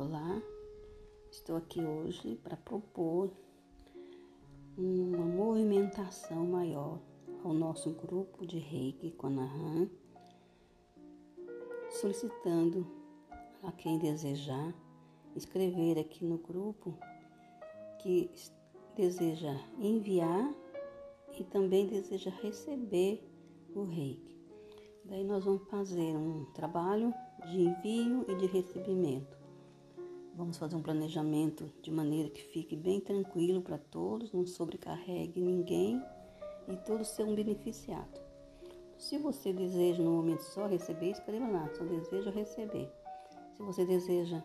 Olá, estou aqui hoje para propor uma movimentação maior ao nosso grupo de Reiki Konahan, solicitando a quem desejar escrever aqui no grupo que deseja enviar e também deseja receber o Reiki. Daí nós vamos fazer um trabalho de envio e de recebimento. Vamos fazer um planejamento de maneira que fique bem tranquilo para todos, não sobrecarregue ninguém e todos serão beneficiados. Se você deseja no momento só receber, escreva lá, só deseja receber. Se você deseja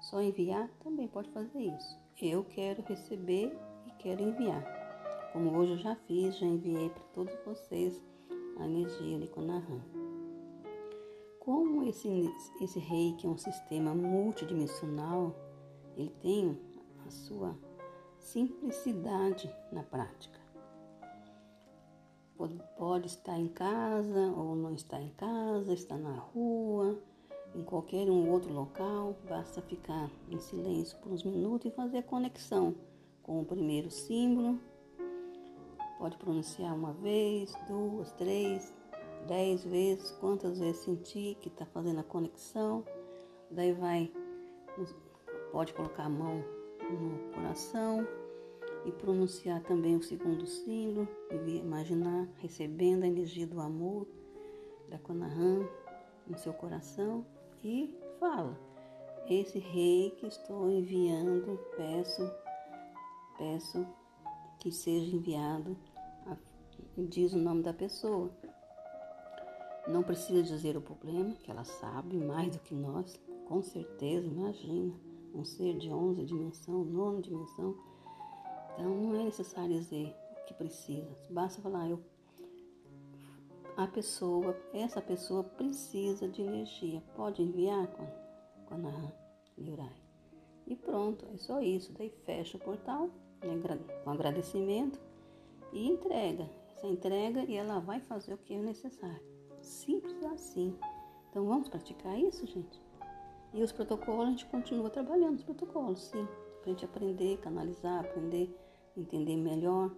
só enviar, também pode fazer isso. Eu quero receber e quero enviar. Como hoje eu já fiz, já enviei para todos vocês a energia Liconahan. Como esse, esse reiki é um sistema multidimensional, ele tem a sua simplicidade na prática. Pode, pode estar em casa ou não estar em casa, está na rua, em qualquer um outro local, basta ficar em silêncio por uns minutos e fazer a conexão com o primeiro símbolo. Pode pronunciar uma vez, duas, três, dez vezes, quantas vezes sentir que está fazendo a conexão. Daí vai, pode colocar a mão no coração e pronunciar também o segundo símbolo e imaginar recebendo a energia do amor da Konahan no seu coração e fala: Esse rei que estou enviando, peço, peço que seja enviado, diz o nome da pessoa. Não precisa dizer o problema, que ela sabe mais do que nós, com certeza, imagina, um ser de 11 dimensão, nona dimensão. Então não é necessário dizer o que precisa, basta falar, eu a pessoa, essa pessoa precisa de energia. Pode enviar com, a Liurai. E pronto, é só isso. Daí fecha o portal né, com agradecimento e entrega. Essa entrega e ela vai fazer o que é necessário. Simples assim. Então vamos praticar isso, gente? E os protocolos, a gente continua trabalhando os protocolos, sim. Para a gente aprender, canalizar, aprender, entender melhor.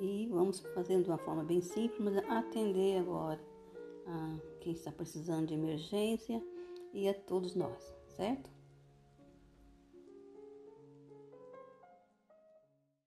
E vamos fazendo de uma forma bem simples, mas atender agora a quem está precisando de emergência e a todos nós, certo?